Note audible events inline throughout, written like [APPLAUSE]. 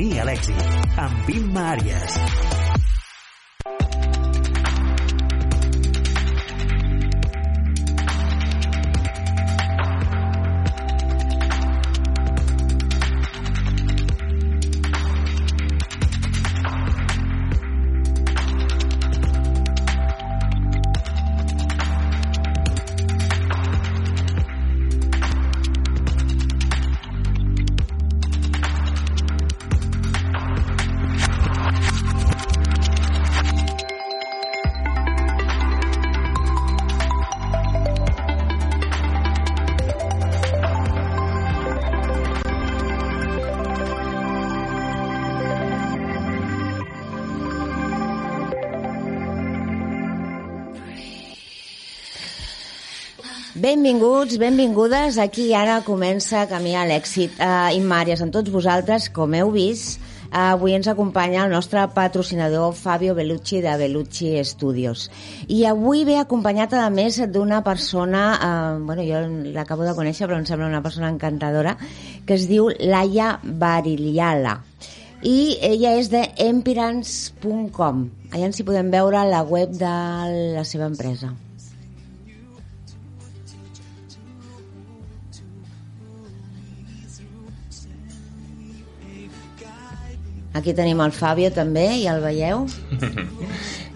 Camí a l'èxit amb Imma Àries. Benvinguts, benvingudes. Aquí ara comença Camí a l'èxit. Uh, Immàries, amb tots vosaltres, com heu vist, uh, avui ens acompanya el nostre patrocinador Fabio Bellucci de Bellucci Studios. I avui ve acompanyat, a més, d'una persona, uh, bueno, jo l'acabo de conèixer, però em sembla una persona encantadora, que es diu Laia Bariliala i ella és de empirans.com allà ens hi podem veure la web de la seva empresa Aquí tenim el Fabio també, i el veieu?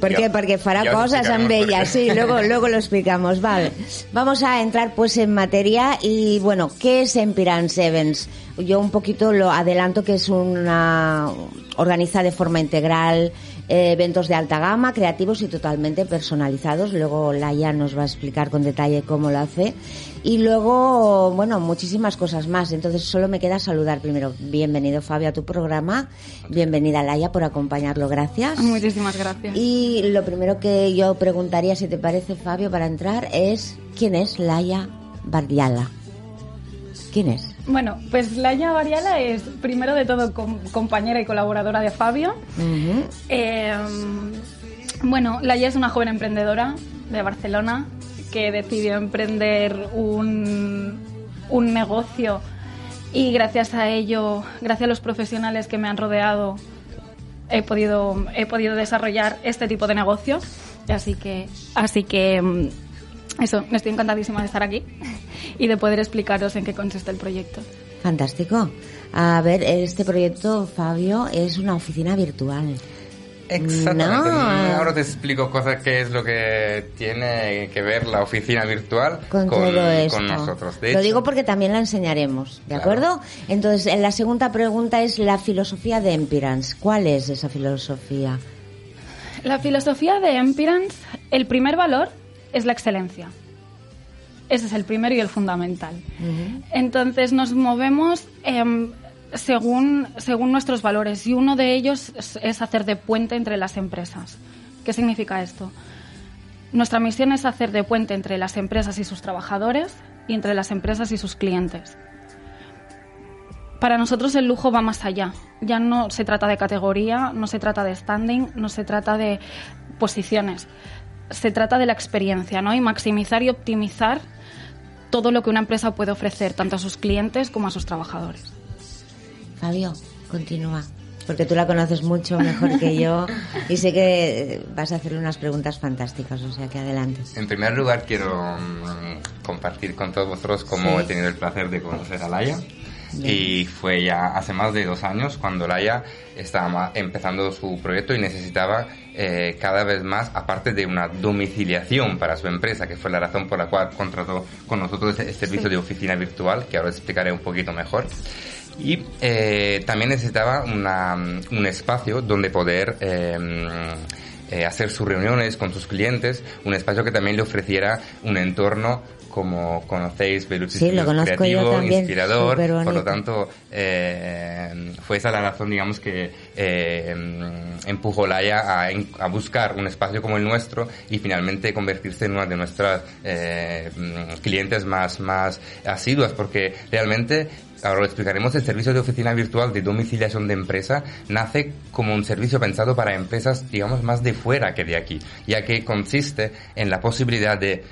¿Por qué? Porque fará cosas en ella, sí, luego, luego lo explicamos. Vale. Vamos a entrar pues en materia y bueno, ¿qué es Empirance Events? Yo un poquito lo adelanto que es una organiza de forma integral eh, eventos de alta gama, creativos y totalmente personalizados. Luego Laia nos va a explicar con detalle cómo lo hace. Y luego, bueno, muchísimas cosas más. Entonces solo me queda saludar primero. Bienvenido Fabio a tu programa. Bienvenida Laia por acompañarlo. Gracias. Muchísimas gracias. Y lo primero que yo preguntaría, si te parece Fabio, para entrar, es ¿quién es Laia Bardiala? ¿Quién es? Bueno, pues Laia Variala es, primero de todo, compañera y colaboradora de Fabio. Eh, bueno, Laia es una joven emprendedora de Barcelona que decidió emprender un, un negocio y gracias a ello, gracias a los profesionales que me han rodeado, he podido, he podido desarrollar este tipo de negocio. Así que, así que mm, eso, estoy encantadísima de estar aquí y de poder explicaros en qué consiste el proyecto. Fantástico. A ver, este proyecto, Fabio, es una oficina virtual. Exactamente. Ahora te explico cosas qué es lo que tiene que ver la oficina virtual con, con, todo esto. con nosotros. De lo hecho, digo porque también la enseñaremos, ¿de acuerdo? Entonces, la segunda pregunta es la filosofía de Empirance. ¿Cuál es esa filosofía? La filosofía de Empirance, el primer valor es la excelencia. Ese es el primero y el fundamental. Entonces nos movemos em, según, según nuestros valores y uno de ellos es, es hacer de puente entre las empresas. ¿Qué significa esto? Nuestra misión es hacer de puente entre las empresas y sus trabajadores y entre las empresas y sus clientes. Para nosotros el lujo va más allá. Ya no se trata de categoría, no se trata de standing, no se trata de posiciones. Se trata de la experiencia, ¿no? Y maximizar y optimizar todo lo que una empresa puede ofrecer, tanto a sus clientes como a sus trabajadores. Fabio, continúa. Porque tú la conoces mucho mejor que yo y sé que vas a hacerle unas preguntas fantásticas, o sea que adelante. En primer lugar, quiero mm, compartir con todos vosotros cómo Sí. he tenido el placer de conocer a Laia. Y fue ya hace más de dos años cuando Laia estaba empezando su proyecto y necesitaba eh, cada vez más, aparte de una domiciliación para su empresa, que fue la razón por la cual contrató con nosotros el servicio de oficina virtual, que ahora explicaré un poquito mejor. Y eh, también necesitaba una, un espacio donde poder eh, eh, hacer sus reuniones con sus clientes, un espacio que también le ofreciera un entorno como conocéis, Belucci sí, lo conozco creativo, también, inspirador, por lo tanto eh, fue esa la razón, digamos, que eh, empujó Laia a, a, buscar un espacio como el nuestro y finalmente convertirse en una de nuestras eh, clientes más, más asiduas, porque realmente ahora lo explicaremos, el servicio de oficina virtual de domiciliación de empresa nace como un servicio pensado para empresas, digamos, más de fuera que de aquí, ya que consiste en la posibilidad de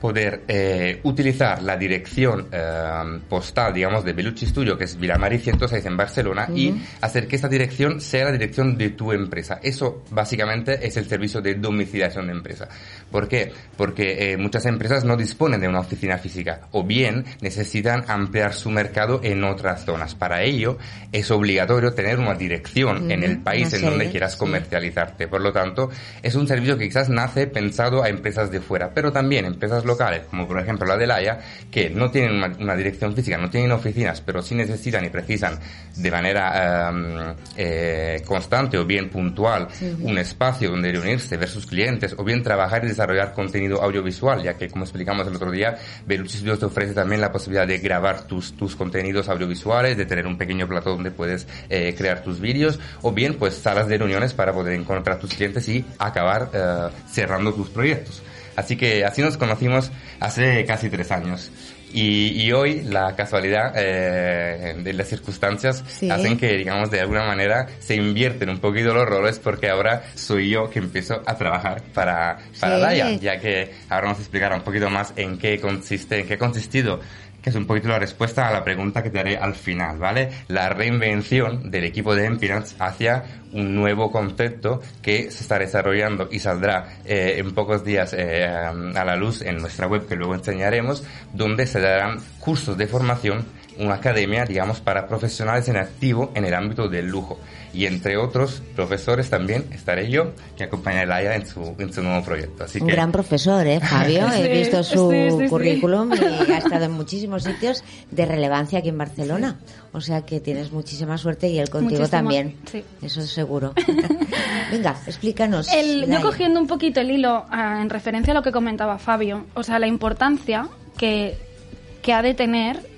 poder eh, utilizar la dirección eh, postal, digamos, de Belucci Studio, que es Vilamari 106 en Barcelona, y hacer que esta dirección sea la dirección de tu empresa. Eso básicamente es el servicio de domiciliación de empresa. ¿Por qué? Porque eh, muchas empresas no disponen de una oficina física o bien necesitan ampliar su mercado en otras zonas. Para ello es obligatorio tener una dirección en el país en donde quieras comercializarte. Por lo tanto, es un servicio que quizás nace pensado a empresas de fuera, pero también empresas locales, como por ejemplo la de Laia, que no tienen una, dirección física, no tienen oficinas, pero sí necesitan y precisan de manera em, eh, constante o bien puntual un espacio donde reunirse, ver sus clientes o bien trabajar y desarrollar contenido audiovisual, ya que como explicamos el otro día, Belucci Studios te ofrece también la posibilidad de grabar tus, tus contenidos audiovisuales, de tener un pequeño plató donde puedes eh, crear tus vídeos o bien pues salas de reuniones para poder encontrar tus clientes y acabar eh, cerrando tus proyectos. Así que así nos conocimos hace casi tres años. Y, hoy la casualidad eh, de las circunstancias hacen que, digamos, de alguna manera se invierten un poquito los roles porque ahora soy yo que empiezo a trabajar para, para Daya, ya que ahora nos explicará un poquito más en qué consiste, en qué ha consistido que es un poquito la respuesta a la pregunta que te haré al final, ¿vale? La reinvención del equipo de Empirance hacia un nuevo concepto que se está desarrollando y saldrá eh, en pocos días eh, a la luz en nuestra web que luego enseñaremos, donde se darán cursos de formación una academia, digamos, para profesionales en activo en el ámbito del lujo. Y entre otros profesores también estaré yo, que acompaña a Laia en su, en su nuevo proyecto. Así Un gran profesor, ¿eh, Fabio? [LAUGHS] He visto su currículum y ha estado en muchísimos sitios de relevancia aquí en Barcelona. O sea que tienes muchísima suerte y él contigo también. Eso es seguro. [LAUGHS] Venga, explícanos. yo cogiendo un poquito el hilo ah, en referencia a lo que comentaba Fabio, o sea, la importancia que, que ha de tener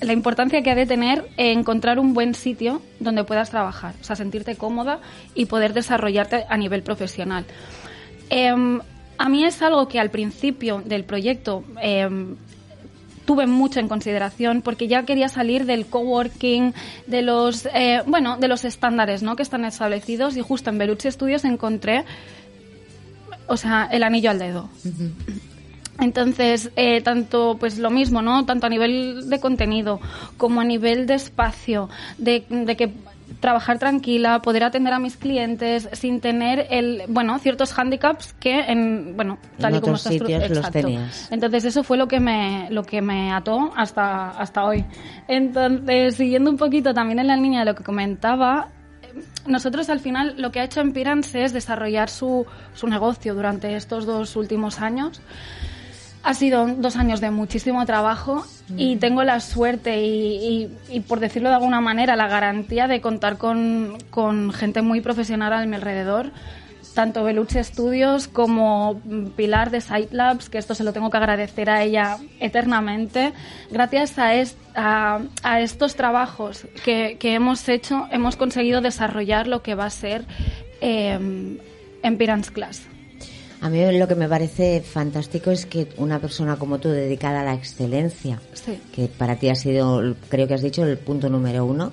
la importancia que ha de tener encontrar un buen sitio donde puedas trabajar, o sea, sentirte cómoda y poder desarrollarte a nivel profesional. Em, a mí es algo que al principio del proyecto em, tuve mucho en consideración porque ya quería salir del coworking, de los eh, bueno, de los estándares, ¿no? que están establecidos y justo en Belucci Studios encontré o sea, el anillo al dedo. Entonces, eh, tanto, pues lo mismo, ¿no? Tanto a nivel de contenido como a nivel de espacio, de, que trabajar tranquila, poder atender a mis clientes sin tener el, bueno, ciertos handicaps que en, bueno, tal y como está los tenías. Entonces eso fue lo que me, lo que me ató hasta, hasta hoy. Entonces, siguiendo un poquito también en la línea de lo que comentaba, nosotros al final lo que ha hecho Empirance es desarrollar su, su negocio durante estos dos últimos años. Ha sido dos años de muchísimo trabajo y mm. tengo la suerte y, por decirlo de alguna manera, la garantía de contar con, con gente muy profesional a mi alrededor tanto Belucci Studios como Pilar de Labs, que esto se lo tengo que agradecer a ella eternamente. Gracias a, a, estos trabajos que, que, hemos hecho, hemos conseguido desarrollar lo que va a ser eh, Empirance Class. A mí lo que me parece fantástico es que una persona como tú, dedicada a la excelencia, que para ti ha sido, creo que has dicho, el punto número uno,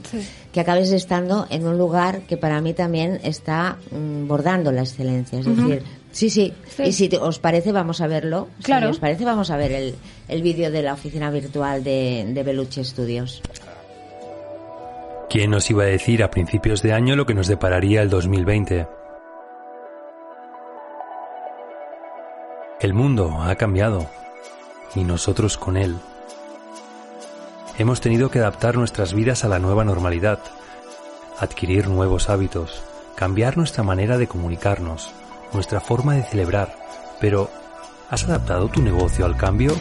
que acabes estando en un lugar que para mí también está mm, bordando la excelencia. Es decir, sí, sí, Y si os parece, vamos a verlo. Claro. Si os parece, vamos a ver el, el vídeo de la oficina virtual de, de Beluche Studios. ¿Quién nos iba a decir a principios de año lo que nos depararía el 2020? El mundo ha cambiado y nosotros con él. Hemos tenido que adaptar nuestras vidas a la nueva normalidad, adquirir nuevos hábitos, cambiar nuestra manera de comunicarnos, nuestra forma de celebrar. Pero, ¿has adaptado tu negocio al cambio?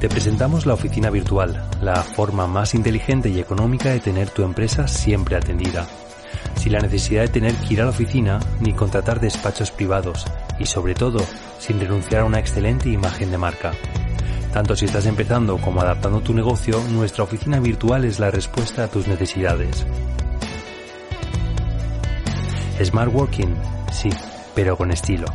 Te presentamos la oficina virtual, la forma más inteligente y económica de tener tu empresa siempre atendida sin la necesidad de tener que ir a la oficina ni contratar despachos privados y sobre todo sin renunciar a una excelente imagen de marca. Tanto si estás empezando como adaptando tu negocio, nuestra oficina virtual es la respuesta a tus necesidades. Smart Working, sí, pero con estilo.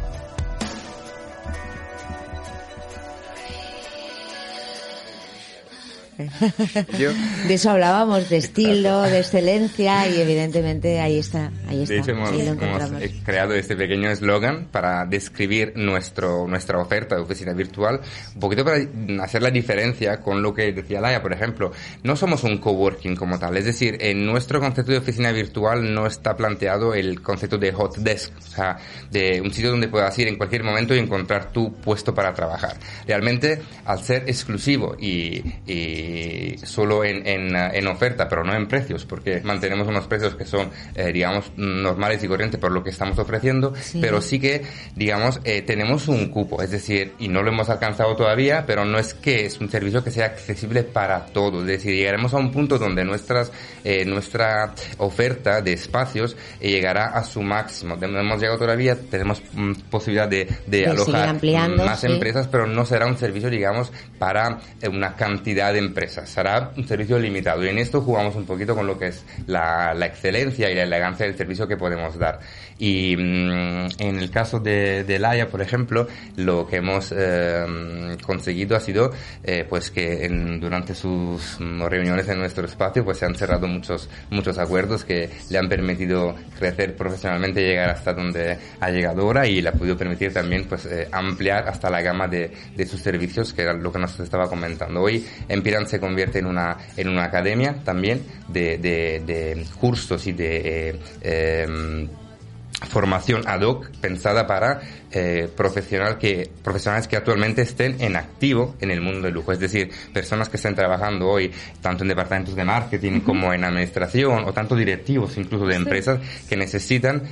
[LAUGHS] De eso hablábamos, de estilo, de excelencia y evidentemente ahí está, ahí está. De hecho, hemos, hemos, creado este pequeño eslogan para describir nuestro, nuestra oferta de oficina virtual, un poquito para hacer la diferencia con lo que decía Laia, por ejemplo. No somos un coworking como tal, es decir, en nuestro concepto de oficina virtual no está planteado el concepto de hot desk, o sea, de un sitio donde puedas ir en cualquier momento y encontrar tu puesto para trabajar. Realmente, al ser exclusivo y, y solo en, en, eh, en oferta, pero no en precios, porque mantenemos unos precios que son, eh, digamos, normales y corrientes por lo que estamos ofreciendo, Sí. pero sí que, digamos, eh, tenemos un cupo, es decir, y no lo hemos alcanzado todavía, pero no es que es un servicio que sea accesible para todos, es decir, llegaremos a un punto donde nuestras, eh, nuestra oferta de espacios eh, llegará a su máximo. No hemos llegado todavía, tenemos mm, posibilidad de, de alojar más sí. empresas, pero no será un servicio, digamos, para eh, una cantidad de empresas, será un servicio limitado. Y en esto jugamos un poquito con lo que es la, la excelencia y la elegancia del servicio que podemos dar. Y mm, en el caso de, de Laia, por ejemplo, lo que hemos eh, conseguido ha sido eh, pues que en- durante sus mm, reuniones en nuestro espacio pues se han cerrado muchos muchos acuerdos que le han permitido crecer profesionalmente llegar hasta donde ha llegado ahora y le ha podido permitir también pues eh, ampliar hasta la gama de, de sus servicios que era lo que nos estaba comentando hoy Se convierte en una en una academia también de, de, de cursos y de eh, em, formación ad hoc pensada para eh, profesional que, profesionales que actualmente estén en activo en el mundo del lujo. Es decir, personas que estén trabajando hoy tanto en departamentos de marketing como en administración o tanto directivos incluso de empresas que necesitan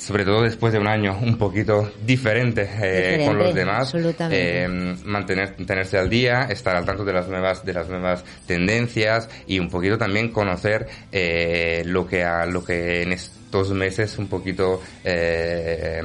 sobre todo después de un año un poquito diferente, eh, Diferente, con los demás, eh, mantener, tenerse al día, estar al tanto de las nuevas, de las nuevas tendencias y un poquito también conocer eh, lo que a, lo que en estos meses un poquito eh,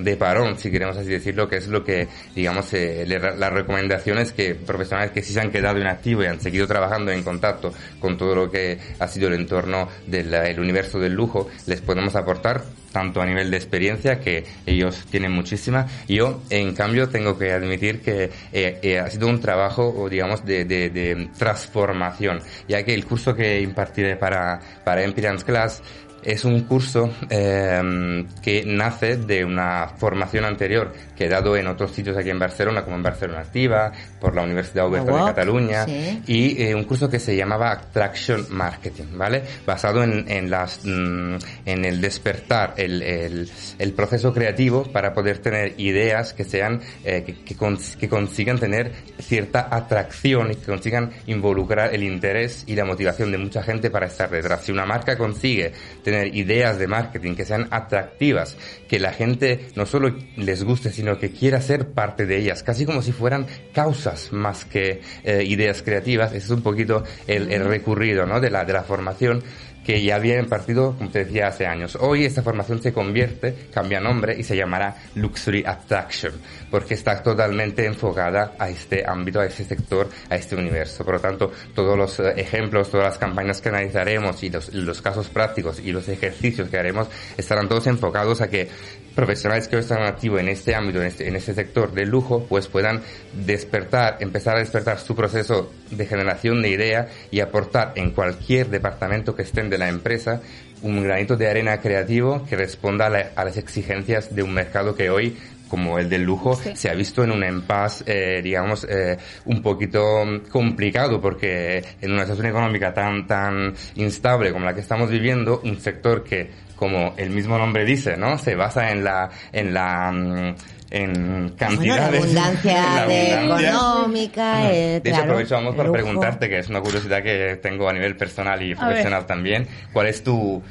de parón, si queremos así decirlo, que es lo que, digamos, eh, le- las recomendaciones que profesionales que sí se han quedado en activo y han seguido trabajando en contacto con todo lo que ha sido el entorno del el universo del lujo, les podemos aportar tanto a nivel de experiencia, que ellos tienen muchísima. Yo, en cambio, tengo que admitir que eh, eh, ha sido un trabajo, digamos, de, de- de transformación, ya que el curso que impartiré para, para Empyreans Class es un curso eh, que nace de una formación anterior que he dado en otros sitios aquí en Barcelona, como en Barcelona Activa, por la Universidad Oberta de UOC, Cataluña, sí. y eh, un curso que se llamaba Attraction Marketing, ¿vale? Basado en, en las, mm, en el despertar, el, el, el proceso creativo para poder tener ideas que sean, eh, que, que, cons- que consigan tener cierta atracción y que consigan involucrar el interés y la motivación de mucha gente para estar detrás. Si una marca consigue tener ideas de marketing que sean atractivas, que la gente no solo les guste, sino que quiera ser parte de ellas, casi como si fueran causas más que eh, ideas creativas. Ese es un poquito el, el recurrido ¿no? de, la, de la formación que ya había impartido, como te decía, hace años. Hoy esta formación se convierte, cambia nombre y se llamará Luxury Attraction, porque está totalmente enfocada a este ámbito, a este sector, a este universo. Por lo tanto, todos los eh, ejemplos, todas las campañas que analizaremos y los, casos prácticos y los ejercicios que haremos estarán todos enfocados a que profesionales que hoy están activos en este ámbito, en este, en este sector del lujo, pues puedan despertar, empezar a despertar su proceso de generación de idea y aportar en cualquier departamento que estén de la empresa un granito de arena creativo que responda a, la- a las exigencias de un mercado que hoy como el del lujo, Sí. se ha visto en un impasse, eh, digamos, eh, un poquito mm, complicado, porque en una situación económica tan, tan instable como la que estamos viviendo, un sector que, como el mismo nombre dice, ¿no? Se basa en la, en la, en Bueno, la cantidades. abundancia [LAUGHS] en la de abundancia. económica, eh, De hecho, claro, aprovechamos para preguntarte, que es una curiosidad que tengo a nivel personal y profesional también, ¿cuál es tu,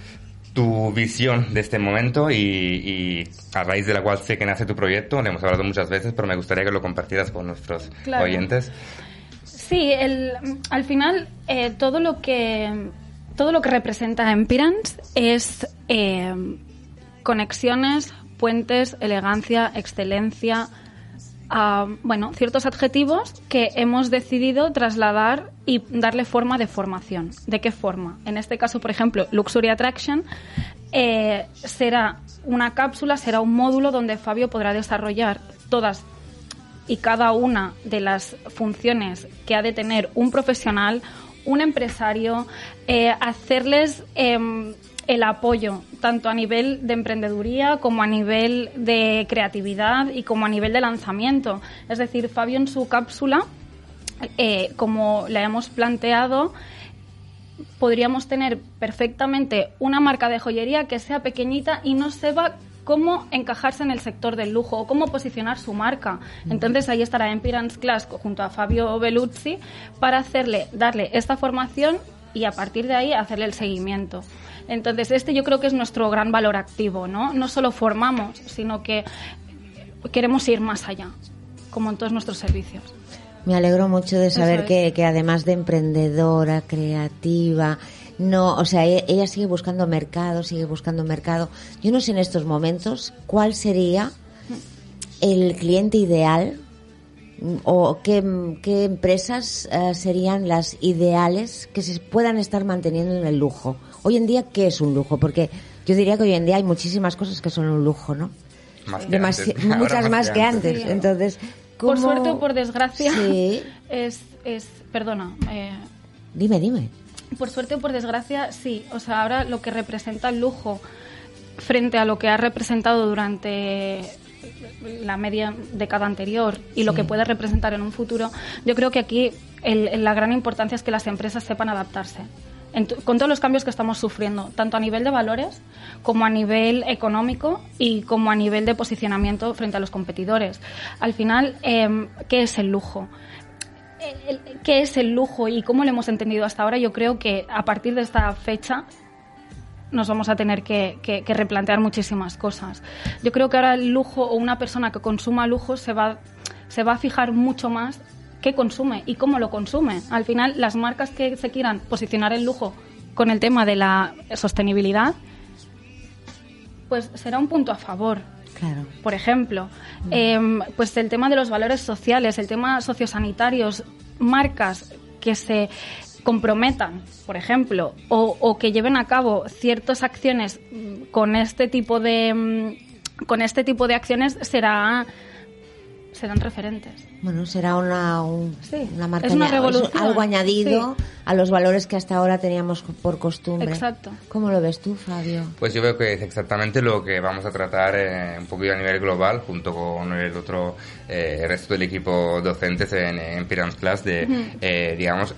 tu visión de este momento y, y a raíz de la cual sé que nace tu proyecto? Le hemos hablado muchas veces, pero me gustaría que lo compartieras con nuestros Claro. oyentes. Sí, el, al final eh, todo lo que todo lo que representa Empirance es eh, conexiones, puentes, elegancia, excelencia, bueno, ciertos adjetivos que hemos decidido trasladar y darle forma de formación. ¿De qué forma? En este caso, por ejemplo, Luxury Attraction eh, será una cápsula, será un módulo donde Fabio podrá desarrollar todas y cada una de las funciones que ha de tener un profesional, un empresario, eh, hacerles em, el apoyo, tanto a nivel de emprendeduría como a nivel de creatividad y como a nivel de lanzamiento. Es decir, Fabio en su cápsula, eh, como la hemos planteado, podríamos tener perfectamente una marca de joyería que sea pequeñita y no sepa cómo encajarse en el sector del lujo o cómo posicionar su marca. Entonces ahí estará Empirance Class junto a Fabio Beluzzi para hacerle, darle esta formación y a partir de ahí hacerle el seguimiento. Entonces este yo creo que es nuestro gran valor activo, ¿no? No solo formamos, sino que queremos ir más allá, como en todos nuestros servicios. Me alegro mucho de saber que, que además de emprendedora, creativa, no, o sea, e-, ella sigue buscando mercado, sigue buscando mercado. Yo no sé en estos momentos cuál sería el cliente ideal o qué, empresas eh, serían las ideales que se puedan estar manteniendo en el lujo. Hoy en día, ¿qué es un lujo? Porque yo diría que hoy en día hay muchísimas cosas que son un lujo, ¿no? [LAUGHS] muchas más, que antes. Entonces, por suerte o por desgracia, [LAUGHS] es, es, perdona. Eh, dime, dime. Por suerte o por desgracia, sí. O sea, ahora lo que representa el lujo frente a lo que ha representado durante la media década anterior y lo que puede representar en un futuro, yo creo que aquí la gran importancia es que las empresas sepan adaptarse. con todos los cambios que estamos sufriendo, tanto a nivel de valores como a nivel económico y como a nivel de posicionamiento frente a los competidores. Al final, em, ¿qué es el lujo? qué es el lujo y cómo lo hemos entendido hasta ahora, yo creo que a partir de esta fecha nos vamos a tener que, replantear muchísimas cosas. Yo creo que ahora el lujo o una persona que consuma lujo se va, se va a fijar mucho más qué consume y cómo lo consume. Al final, las marcas que se quieran posicionar el lujo con el tema de la sostenibilidad, pues será un punto a favor. Por ejemplo, em, pues el tema de los valores sociales, el tema sociosanitarios, marcas que se comprometan, por ejemplo, o, o que lleven a cabo ciertas acciones con este tipo de mm, con este tipo de acciones será serán referentes. Bueno, será una, una marca, es una revolución. algo añadido a los valores que hasta ahora teníamos por costumbre. Exacto. ¿Cómo lo ves tú, Fabio? Pues yo veo que es exactamente lo que vamos a tratar eh, un poquito a nivel global, junto con el otro eh, resto del equipo docentes en, en Pyramid Class, de, eh, digamos,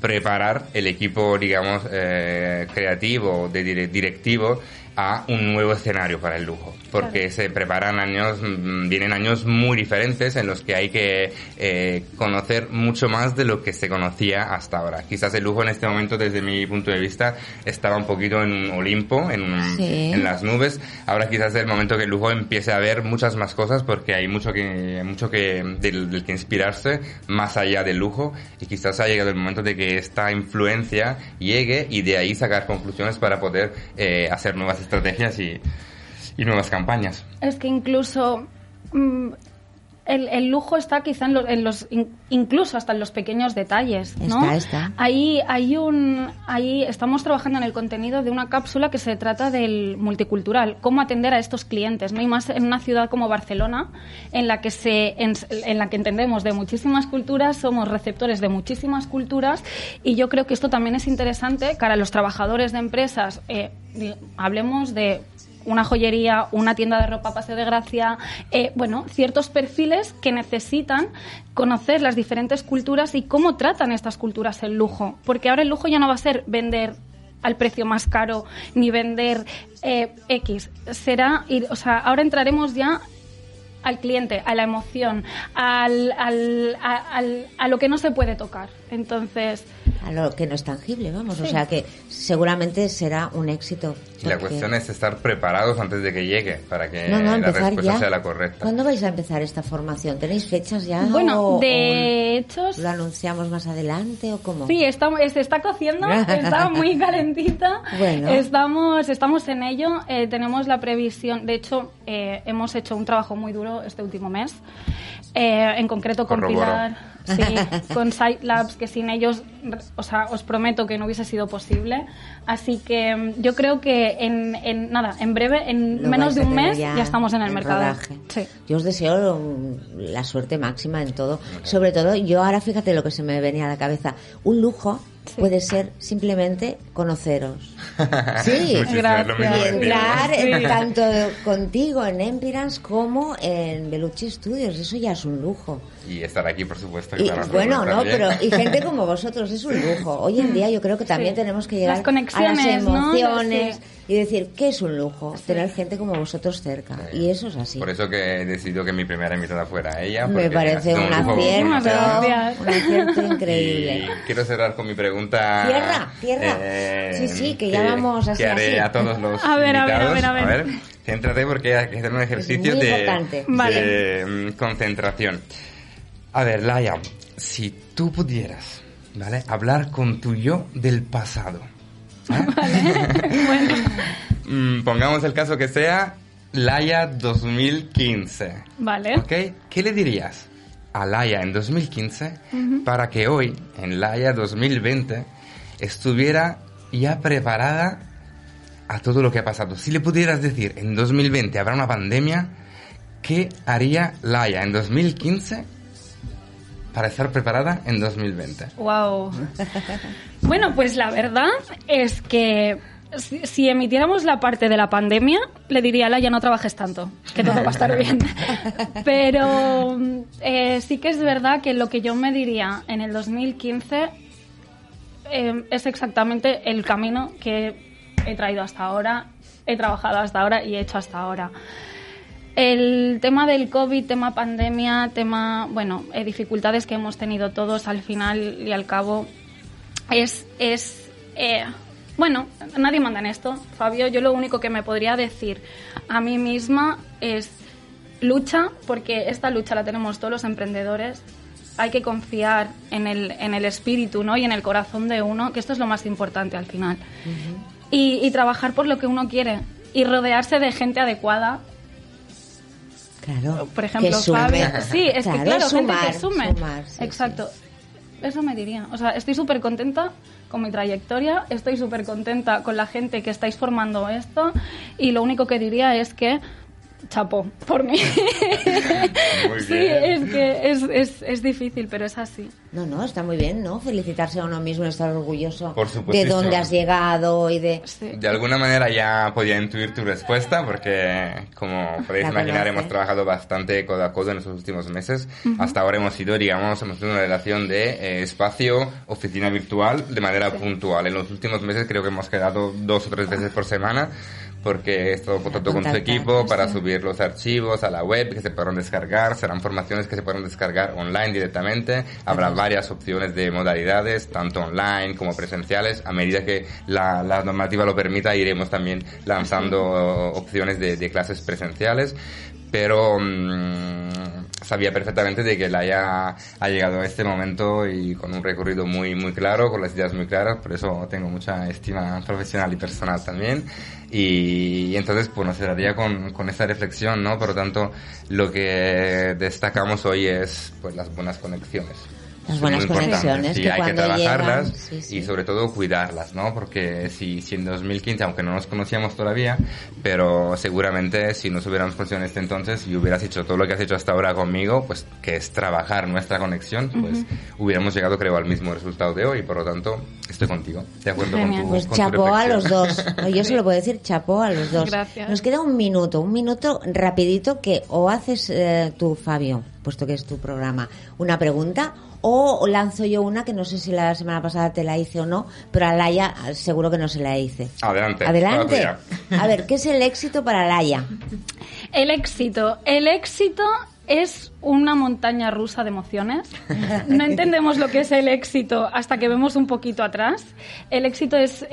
preparar el equipo, digamos, creativo, de directivo, a un nuevo escenario para el lujo, porque se preparan años, mm, vienen años muy diferentes en los que hay que eh, conocer mucho más de lo que se conocía hasta ahora. Quizás el lujo en este momento, desde mi punto de vista, estaba un poquito en un Olimpo, en, en las nubes. Ahora quizás es el momento que el lujo empiece a ver muchas más cosas porque hay mucho que, mucho que, del, que inspirarse más allá del lujo y quizás ha llegado el momento de que esta influencia llegue y de ahí sacar conclusiones para poder eh, hacer nuevas estrategias y, nuevas campañas. Es que incluso mm, el, lujo está quizá en los, incluso hasta en los pequeños detalles, ¿no? Está, está. Ahí hay un, ahí estamos trabajando en el contenido de una cápsula que se trata del multicultural, cómo atender a estos clientes, ¿no? Y más en una ciudad como Barcelona, en la que se, en, la que entendemos de muchísimas culturas, somos receptores de muchísimas culturas, y yo creo que esto también es interesante para los trabajadores de empresas. Eh, hablemos de una joyería, una tienda de ropa Paseo de Gracia, eh, bueno, ciertos perfiles que necesitan conocer las diferentes culturas y cómo tratan estas culturas el lujo. Porque ahora el lujo ya no va a ser vender al precio más caro ni vender eh, X. Será, o sea, ahora entraremos ya al cliente, a la emoción, al, al, a lo que no se puede tocar. Entonces, a lo que no es tangible, vamos. O sea que seguramente será un éxito. Y la porque- cuestión es estar preparados antes de que llegue para que No, no, la respuesta ya. sea la correcta. ¿Cuándo vais a empezar esta formación? ¿Tenéis fechas ya? Bueno, o- de o hecho, ¿Lo anunciamos más adelante o cómo? Sí, está, se está cociendo, [LAUGHS] está muy calentita. Bueno. Estamos, estamos en ello. eh, tenemos la previsión. De hecho, eh, hemos hecho un trabajo muy duro este último mes. Eh, en concreto con Corroboro. Pilar, sí, [LAUGHS] con Site Labs, que sin ellos, o sea, os prometo que no hubiese sido posible. Así que mm, yo creo que en, en nada, en breve, en Lo menos de a un mes, ya, estamos en el mercado. Sí. Yo os deseo mm, la suerte máxima en todo. Sobre todo, yo ahora fíjate lo que se me venía a la cabeza. Un lujo puede ser simplemente conoceros. [LAUGHS] Sí. Gracias. Entrar Sí. en- [LAUGHS] tanto contigo en Empirans como en Belucci Studios. Eso ya es un lujo. Y estar aquí, por supuesto. Y, bueno, no, también. pero y gente [LAUGHS] como vosotros es un lujo. Hoy en día yo creo que también Sí. tenemos que llegar Las conexiones, a las ¿no? emociones Sí. y decir que es un lujo tener gente como vosotros cerca. Y eso es así. Por eso que he decidido que mi primera invitada fuera ella. Me parece un lujo acierto, un acierto increíble. Y quiero cerrar con mi pregunta. Cierra, cierra. eh, Sí, sí, que ya vamos así, Que haré así. a todos los [LAUGHS] A ver, a ver, a invitados. ver, a ver. céntrate porque hay que hacer un ejercicio de, importante. Vale. de, mm, concentración. A ver, Laia, si tú pudieras, ¿vale? Hablar con tu yo del pasado. [LAUGHS] ¿eh? [LAUGHS] Mm, Pongamos el caso que sea Laia 2015. Vale. ¿Ok? ¿Qué le dirías a Laia en 2015 para que hoy, en Laia 2020, estuviera ya preparada a todo lo que ha pasado? Si le pudieras decir, en 2020 habrá una pandemia, ¿qué haría Laia en 2015 para estar preparada en 2020? Wow. Bueno, pues la verdad es que si, si emitiéramos la parte de la pandemia, le diría a la ya no trabajes tanto, que todo va a estar bien. [LAUGHS] Pero eh, sí que es verdad que lo que yo me diría en el 2015 eh, es exactamente el camino que he traído hasta ahora, he trabajado hasta ahora y he hecho hasta ahora. El tema del COVID, tema pandemia, tema, bueno, eh, dificultades que hemos tenido todos al final y al cabo, es, es eh, bueno, nadie manda en esto, Fabio. Yo lo único que me podría decir a mí misma es lucha, porque esta lucha la tenemos todos los emprendedores. Hay que confiar en el, en el espíritu ¿no? y en el corazón de uno, que esto es lo más importante al final. y, y trabajar por lo que uno quiere y rodearse de gente adecuada Claro. por ejemplo, que sume. Fabio. Sí, es que claro, sumar, gente que sume. sumar, sí, Exacto. Eso me diría. O sea, estoy súper contenta con mi trayectoria, estoy súper contenta con la gente que estáis formando esto y lo único que diría es que chapo por mí. [LAUGHS] Muy sí, bien. es que es, es, es difícil, pero es así. No, no, está muy bien, ¿no? Felicitarse a uno mismo, estar orgulloso Por de dónde has llegado y de... Sí. De alguna manera ya podía intuir tu respuesta porque, como podéis La imaginar, conoce. hemos trabajado bastante codo a codo en estos últimos meses. Hasta ahora hemos sido, digamos, hemos tenido una relación de eh, espacio, oficina virtual de manera puntual. En los últimos meses creo que hemos quedado dos o tres veces por semana porque he estado en contacto con contactar, equipo para subir los archivos a la web que se podrán descargar. Serán formaciones que se podrán descargar online directamente. Habrá varias opciones de modalidades, tanto online como presenciales. A medida que la, la normativa lo permita, iremos también lanzando opciones de, de clases presenciales. Pero mm, sabía perfectamente de que Laia ha llegado a este momento y con un recorrido muy, muy claro, con las ideas muy claras. Por eso tengo mucha estima profesional y personal también. Y, entonces, pues nos cerraría con, con esta reflexión, ¿no? Por lo tanto, lo que destacamos hoy es pues las buenas conexiones. Las buenas conexiones Sí, que hay que trabajarlas llegan, sí, sí. y sobre todo cuidarlas, ¿no? Porque si, si en 2015, aunque no nos conocíamos todavía, pero seguramente si nos hubiéramos conocido en este entonces y hubieras hecho todo lo que has hecho hasta ahora conmigo, pues que es trabajar nuestra conexión, pues hubiéramos llegado creo al mismo resultado de hoy, por lo tanto estoy contigo, de acuerdo Genial. con tu, Pues con tu chapó a los dos. [LAUGHS] No, Yo se lo puedo decir, chapó a los dos. Gracias. Nos queda un minuto, un minuto rapidito que o haces eh, tú, Fabio, puesto que es tu programa, una pregunta o lanzo yo una que no sé si la semana pasada te la hice o no, pero a Laia seguro que no se la hice. Adelante. Adelante. tuya. A ver, ¿qué es el éxito para Laia? El éxito. El éxito es una montaña rusa de emociones. No entendemos lo que es el éxito hasta que vemos un poquito atrás. El éxito es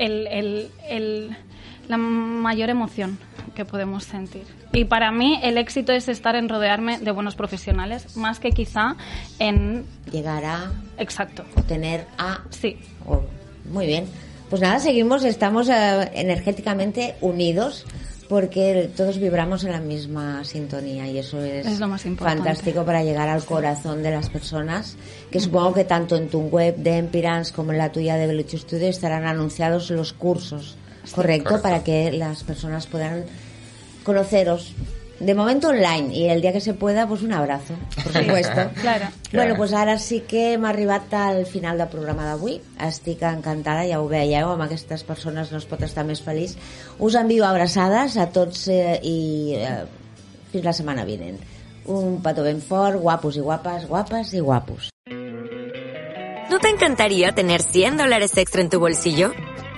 la mayor emoción que podemos sentir. Y para mí el éxito es estar en rodearme de buenos profesionales, más que quizá en... Llegar a... Exacto. Tener a... Sí. muy bien. Pues nada, seguimos, estamos eh, energéticamente unidos porque todos vibramos en la misma sintonía y eso es, fantástico para llegar al corazón de las personas, que supongo que tanto en tu web de Empirans como en la tuya de Belucho Studio estarán anunciados los cursos, ¿correcto? Para que las personas puedan conoceros de momento online i el dia que se pueda, pues un abrazo, por supuesto. [LAUGHS] claro. Bueno, pues ara sí que hem arribat al final del programa d'avui. Estic encantada, ja ho veieu, amb aquestes persones no es pot estar més feliç. Us envio abraçades a tots eh, i eh, fins la setmana vinent. Un petó ben fort, guapos i guapes, guapes i guapos. ¿No te encantaría tener 100 dólares extra en tu bolsillo?